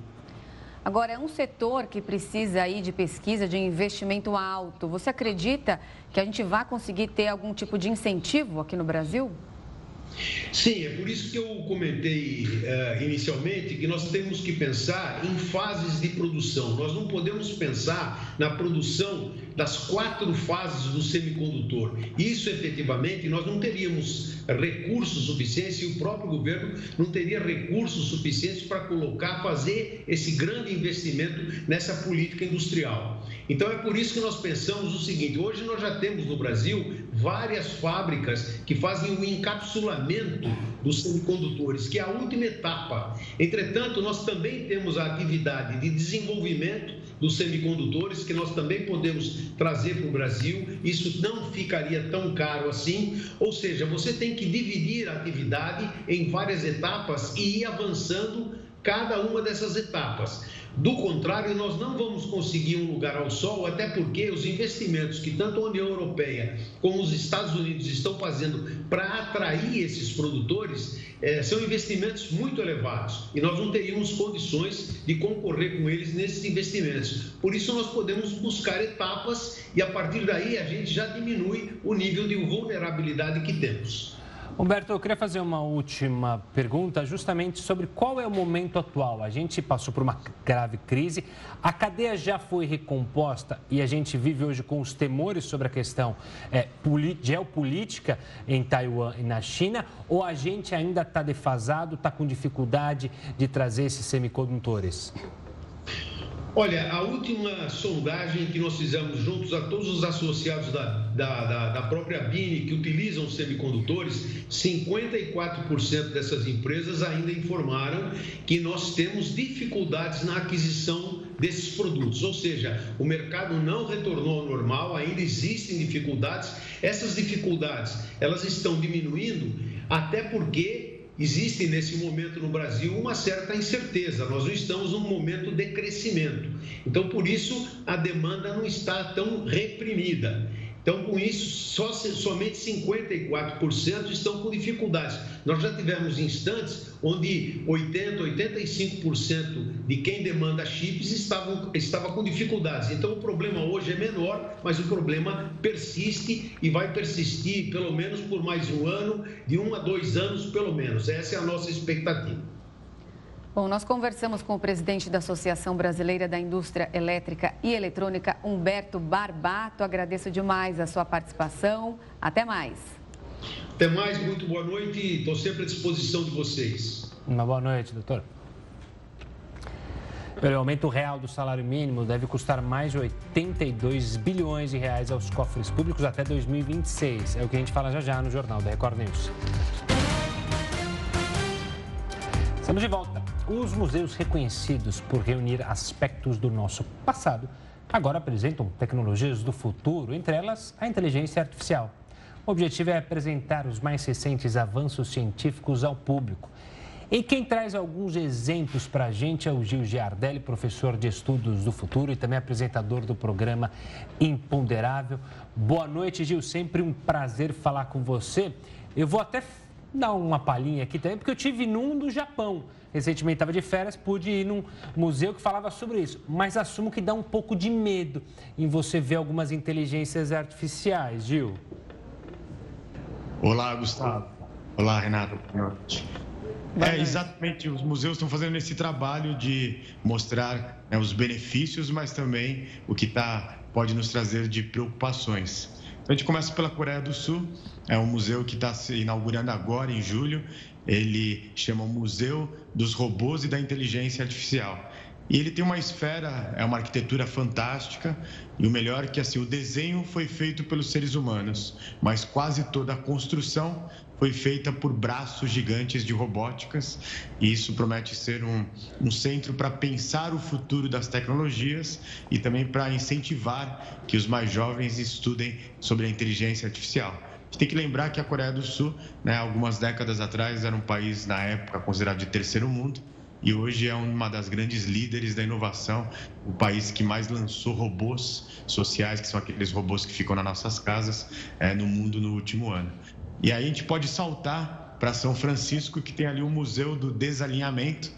Agora, é um setor que precisa aí de pesquisa, de investimento alto. Você acredita que a gente vai conseguir ter algum tipo de incentivo aqui no Brasil? Sim, é por isso que eu comentei uh, inicialmente que nós temos que pensar em fases de produção. Nós não podemos pensar na produção das quatro fases do semicondutor. Isso, efetivamente, nós não teríamos recursos suficientes e o próprio governo não teria recursos suficientes para colocar, fazer esse grande investimento nessa política industrial. Então, é por isso que nós pensamos o seguinte: hoje nós já temos no Brasil várias fábricas que fazem o encapsulamento dos semicondutores, que é a última etapa. Entretanto, nós também temos a atividade de desenvolvimento dos semicondutores, que nós também podemos trazer para o Brasil. Isso não ficaria tão caro assim. Ou seja, você tem que dividir a atividade em várias etapas e ir avançando cada uma dessas etapas. Do contrário, nós não vamos conseguir um lugar ao sol, até porque os investimentos que tanto a União Europeia como os Estados Unidos estão fazendo para atrair esses produtores é, são investimentos muito elevados e nós não teríamos condições de concorrer com eles nesses investimentos. Por isso, nós podemos buscar etapas e a partir daí a gente já diminui o nível de vulnerabilidade que temos. Humberto, eu queria fazer uma última pergunta justamente sobre qual é o momento atual. A gente passou por uma grave crise, a cadeia já foi recomposta e a gente vive hoje com os temores sobre a questão é, geopolítica em Taiwan e na China, ou a gente ainda está defasado, está com dificuldade de trazer esses semicondutores? Olha, a última sondagem que nós fizemos juntos a todos os associados da, da, da, da própria Bini que utilizam semicondutores, 54% dessas empresas ainda informaram que nós temos dificuldades na aquisição desses produtos, ou seja, o mercado não retornou ao normal, ainda existem dificuldades. Essas dificuldades, elas estão diminuindo até porque existe nesse momento no Brasil uma certa incerteza. Nós não estamos num momento de crescimento. Então, por isso, a demanda não está tão reprimida. Então, com isso, só, somente 54% estão com dificuldades. Nós já tivemos instantes onde 80%, 85% de quem demanda chips estavam, estava com dificuldades. Então, o problema hoje é menor, mas o problema persiste e vai persistir pelo menos por mais um ano, de um a dois anos pelo menos. Essa é a nossa expectativa. Bom, nós conversamos com o presidente da Associação Brasileira da Indústria Elétrica e Eletrônica, Humberto Barbato. Agradeço demais a sua participação. Até mais. Até mais, muito boa noite. Estou sempre à disposição de vocês. Uma boa noite, doutor. O aumento real do salário mínimo deve custar mais de 82 bilhões de reais aos cofres públicos até 2026. É o que a gente fala já já no Jornal da Record News. Estamos de volta. Os museus reconhecidos por reunir aspectos do nosso passado agora apresentam tecnologias do futuro, entre elas a inteligência artificial. O objetivo é apresentar os mais recentes avanços científicos ao público. E quem traz alguns exemplos para a gente é o Gil Giardelli, professor de Estudos do Futuro e também apresentador do programa Imponderável. Boa noite, Gil. Sempre um prazer falar com você. Eu vou até dar uma palhinha aqui também, porque eu tive num do Japão. Recentemente estava de férias, pude ir num museu que falava sobre isso. Mas assumo que dá um pouco de medo em você ver algumas inteligências artificiais, Gil. Olá, Gustavo. Olá, Renato. É, exatamente. Os museus estão fazendo esse trabalho de mostrar né, os benefícios, mas também o que tá, pode nos trazer de preocupações. A gente começa pela Coreia do Sul, é um museu que está se inaugurando agora, em julho. Ele chama o Museu dos Robôs e da Inteligência Artificial. E ele tem uma esfera, é uma arquitetura fantástica, e o melhor é que assim, o desenho foi feito pelos seres humanos, mas quase toda a construção foi feita por braços gigantes de robóticas, e isso promete ser um, um centro para pensar o futuro das tecnologias e também para incentivar que os mais jovens estudem sobre a inteligência artificial. Gente tem que lembrar que a Coreia do Sul, né, algumas décadas atrás, era um país, na época, considerado de terceiro mundo, e hoje é uma das grandes líderes da inovação, o país que mais lançou robôs sociais, que são aqueles robôs que ficam nas nossas casas, é, no mundo no último ano. E aí a gente pode saltar para São Francisco, que tem ali o Museu do Desalinhamento.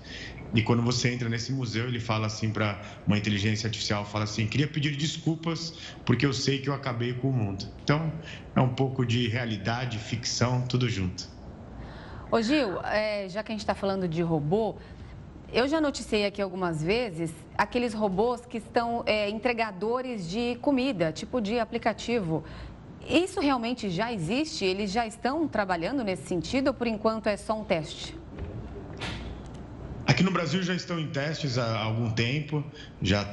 E quando você entra nesse museu, ele fala assim para uma inteligência artificial, fala assim: "Queria pedir desculpas porque eu sei que eu acabei com o mundo". Então, é um pouco de realidade, ficção, tudo junto. Ô Gil, é, já que a gente está falando de robô, eu já noticiei aqui algumas vezes aqueles robôs que estão é, entregadores de comida, tipo de aplicativo. Isso realmente já existe? Eles já estão trabalhando nesse sentido ou por enquanto é só um teste? Aqui no Brasil já estão em testes há algum tempo, já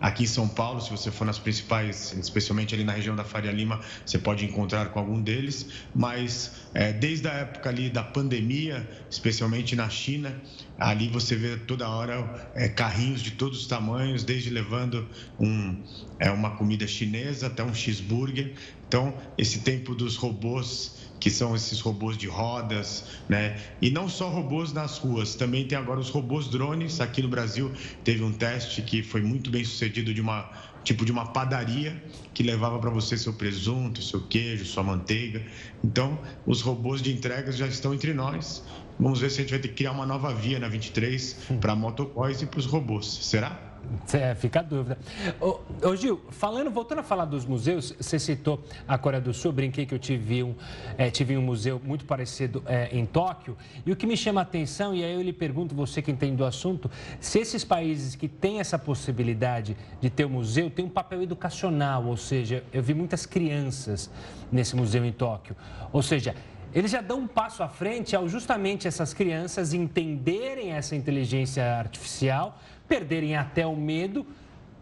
Aqui em São Paulo, se você for nas principais, especialmente ali na região da Faria Lima, você pode encontrar com algum deles. Mas é, desde a época ali da pandemia, especialmente na China, ali você vê toda hora é, carrinhos de todos os tamanhos, desde levando um, é, uma comida chinesa até um cheeseburger. Então, esse tempo dos robôs que são esses robôs de rodas, né? E não só robôs nas ruas, também tem agora os robôs drones. Aqui no Brasil teve um teste que foi muito bem sucedido de uma tipo de uma padaria que levava para você seu presunto, seu queijo, sua manteiga. Então, os robôs de entregas já estão entre nós. Vamos ver se a gente vai ter que criar uma nova via na 23 para motoboys e para os robôs. Será? *laughs* É, fica a dúvida. Ô, ô, Gil, falando, voltando a falar dos museus, você citou a Coreia do Sul, brinquei que eu tive um, é, tive um museu muito parecido é, em Tóquio, e o que me chama a atenção, e aí eu lhe pergunto, você que entende do assunto, se esses países que têm essa possibilidade de ter um museu, têm um papel educacional, ou seja, eu vi muitas crianças nesse museu em Tóquio, ou seja, eles já dão um passo à frente ao justamente essas crianças entenderem essa inteligência artificial, perderem até o medo.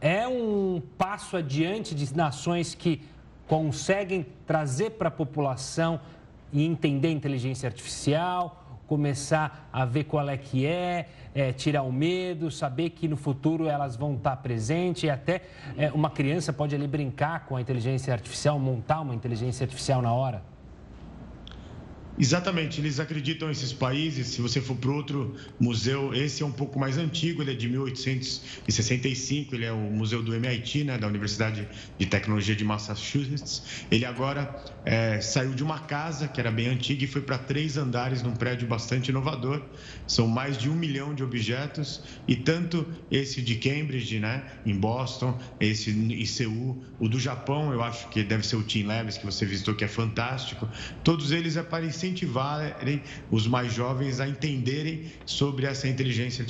É um passo adiante de nações que conseguem trazer para a população e entender a inteligência artificial, começar a ver qual é que é, é, tirar o medo, saber que no futuro elas vão estar presentes e até é, uma criança pode ali brincar com a inteligência artificial, montar uma inteligência artificial na hora. Exatamente, eles acreditam esses países. Se você for para outro museu, esse é um pouco mais antigo, ele é de 1865, ele é o museu do MIT, né, da Universidade de Tecnologia de Massachusetts. Ele agora é, saiu de uma casa que era bem antiga e foi para três andares num prédio bastante inovador. São mais de um milhão de objetos e tanto esse de Cambridge, né, em Boston, esse em Seul, o do Japão, eu acho que deve ser o Team Labs que você visitou, que é fantástico. Todos eles aparecem incentivarem os mais jovens a entenderem sobre essa inteligência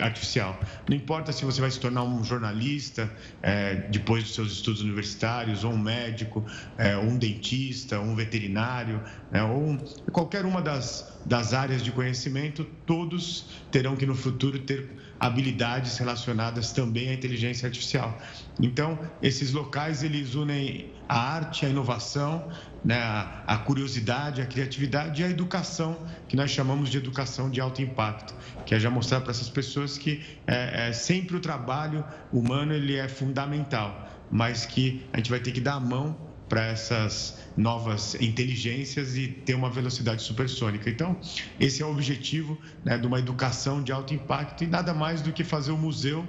artificial. Não importa se você vai se tornar um jornalista é, depois dos seus estudos universitários, ou um médico, é, ou um dentista, ou um veterinário, é, ou um, qualquer uma das, das áreas de conhecimento, todos terão que no futuro ter habilidades relacionadas também à inteligência artificial. Então, esses locais eles unem a arte, a inovação, né, a, curiosidade, a criatividade e a educação, que nós chamamos de educação de alto impacto, que é já mostrar para essas pessoas que é, é, sempre o trabalho humano ele é fundamental, mas que a gente vai ter que dar a mão para essas novas inteligências e ter uma velocidade supersônica. Então, esse é o objetivo né, de uma educação de alto impacto e nada mais do que fazer o museu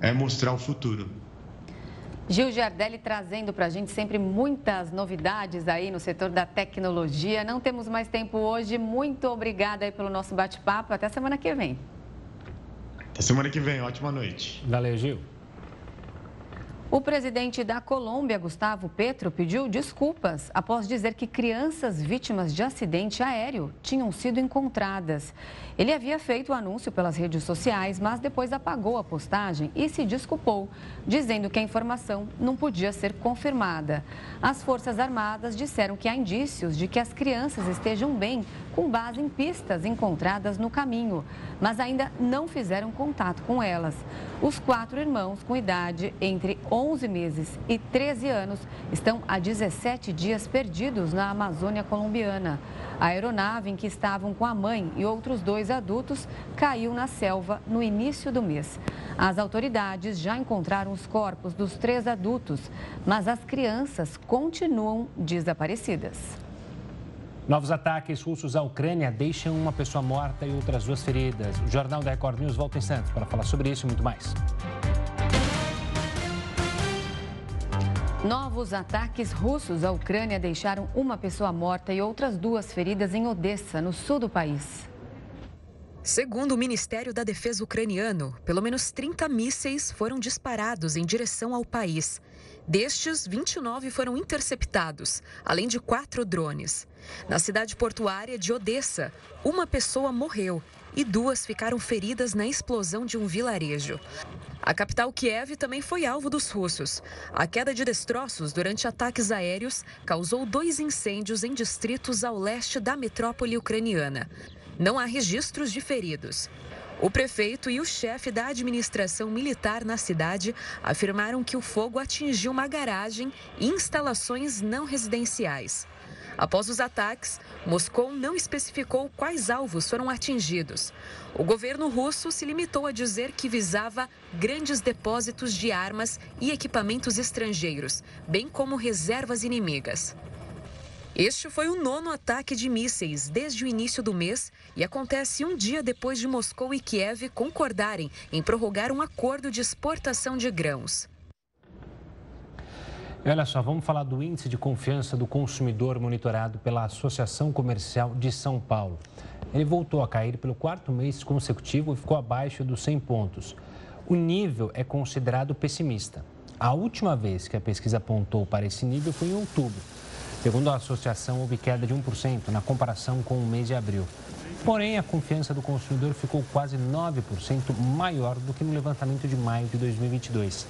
é, mostrar o futuro. Gil Giardelli trazendo para a gente sempre muitas novidades aí no setor da tecnologia. Não temos mais tempo hoje. Muito obrigada aí pelo nosso bate-papo. Até semana que vem. Até semana que vem. Ótima noite. Valeu, Gil. O presidente da Colômbia, Gustavo Petro, pediu desculpas após dizer que crianças vítimas de acidente aéreo tinham sido encontradas. Ele havia feito o anúncio pelas redes sociais, mas depois apagou a postagem e se desculpou, dizendo que a informação não podia ser confirmada. As Forças Armadas disseram que há indícios de que as crianças estejam bem, com base em pistas encontradas no caminho, mas ainda não fizeram contato com elas. Os quatro irmãos, com idade entre 11 meses e 13 anos, estão há 17 dias perdidos na Amazônia colombiana. A aeronave em que estavam com a mãe e outros dois adultos caiu na selva no início do mês. As autoridades já encontraram os corpos dos três adultos, mas as crianças continuam desaparecidas. Novos ataques russos à Ucrânia deixam uma pessoa morta e outras duas feridas. O Jornal da Record News volta em Santos para falar sobre isso e muito mais. Novos ataques russos à Ucrânia deixaram uma pessoa morta e outras duas feridas em Odessa, no sul do país. Segundo o Ministério da Defesa ucraniano, pelo menos 30 mísseis foram disparados em direção ao país. Destes, 29 foram interceptados, além de quatro drones. Na cidade portuária de Odessa, uma pessoa morreu e duas ficaram feridas na explosão de um vilarejo. A capital Kiev também foi alvo dos russos. A queda de destroços durante ataques aéreos causou dois incêndios em distritos ao leste da metrópole ucraniana. Não há registros de feridos. O prefeito e o chefe da administração militar na cidade afirmaram que o fogo atingiu uma garagem e instalações não residenciais. Após os ataques, Moscou não especificou quais alvos foram atingidos. O governo russo se limitou a dizer que visava grandes depósitos de armas e equipamentos estrangeiros, bem como reservas inimigas. Este foi o nono ataque de mísseis desde o início do mês e acontece um dia depois de Moscou e Kiev concordarem em prorrogar um acordo de exportação de grãos. E olha só, vamos falar do índice de confiança do consumidor monitorado pela Associação Comercial de São Paulo. Ele voltou a cair pelo quarto mês consecutivo e ficou abaixo dos 100 pontos. O nível é considerado pessimista. A última vez que a pesquisa apontou para esse nível foi em outubro. Segundo a associação, houve queda de 1% na comparação com o mês de abril. Porém, a confiança do consumidor ficou quase 9% maior do que no levantamento de maio de 2022.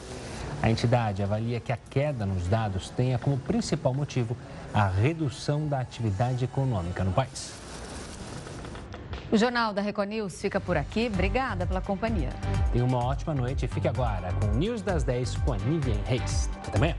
A entidade avalia que a queda nos dados tenha como principal motivo a redução da atividade econômica no país. O Jornal da Record News fica por aqui. Obrigada pela companhia. Tenha uma ótima noite e fique agora com o News das 10 com a Nivian Reis. Até amanhã.